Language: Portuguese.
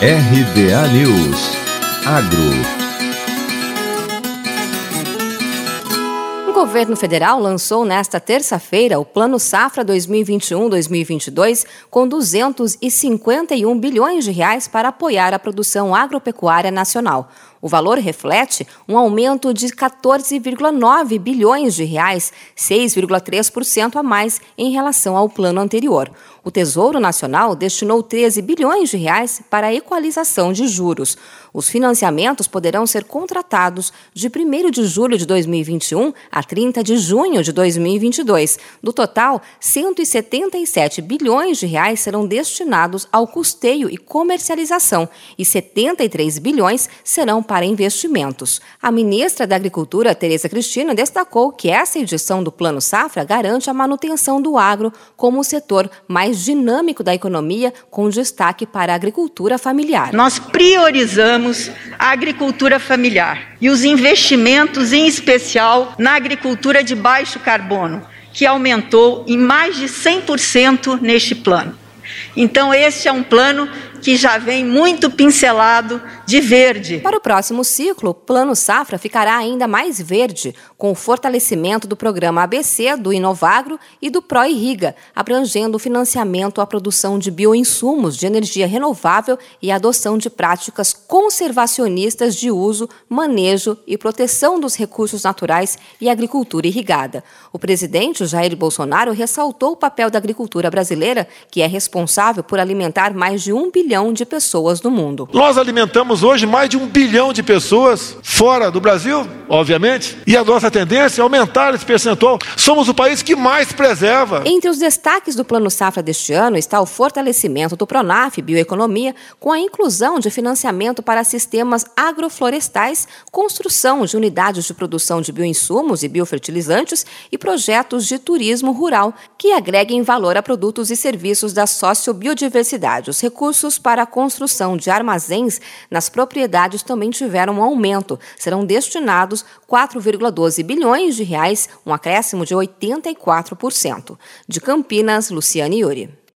RBA News. Agro governo federal lançou nesta terça-feira o Plano Safra 2021-2022 com 251 bilhões de reais para apoiar a produção agropecuária nacional. O valor reflete um aumento de 14,9 bilhões de reais, 6,3% a mais em relação ao plano anterior. O Tesouro Nacional destinou 13 bilhões de reais para a equalização de juros. Os financiamentos poderão ser contratados de 1 de julho de 2021 a 30 de junho de 2022. Do total, 177 bilhões de reais serão destinados ao custeio e comercialização e 73 bilhões serão para investimentos. A ministra da Agricultura, Tereza Cristina, destacou que essa edição do Plano Safra garante a manutenção do agro como o setor mais dinâmico da economia, com destaque para a agricultura familiar. Nós priorizamos a agricultura familiar e os investimentos, em especial na agricultura de baixo carbono, que aumentou em mais de 100% neste plano. Então, este é um plano que já vem muito pincelado de verde. Para o próximo ciclo, o Plano Safra ficará ainda mais verde, com o fortalecimento do programa ABC, do Inovagro e do ProIrriga, abrangendo o financiamento à produção de bioinsumos de energia renovável e a adoção de práticas conservacionistas de uso, manejo e proteção dos recursos naturais e agricultura irrigada. O presidente Jair Bolsonaro ressaltou o papel da agricultura brasileira, que é responsável por alimentar mais de um bilhão de pessoas no mundo. Nós alimentamos hoje mais de um bilhão de pessoas fora do Brasil, obviamente, e a nossa tendência é aumentar esse percentual. Somos o país que mais preserva. Entre os destaques do Plano Safra deste ano está o fortalecimento do Pronaf Bioeconomia, com a inclusão de financiamento para sistemas agroflorestais, construção de unidades de produção de bioinsumos e biofertilizantes e projetos de turismo rural que agreguem valor a produtos e serviços da sociobiodiversidade. Os recursos para a construção de armazéns nas as propriedades também tiveram um aumento. Serão destinados 4,12 bilhões de reais, um acréscimo de 84%. De Campinas, Luciane Yuri.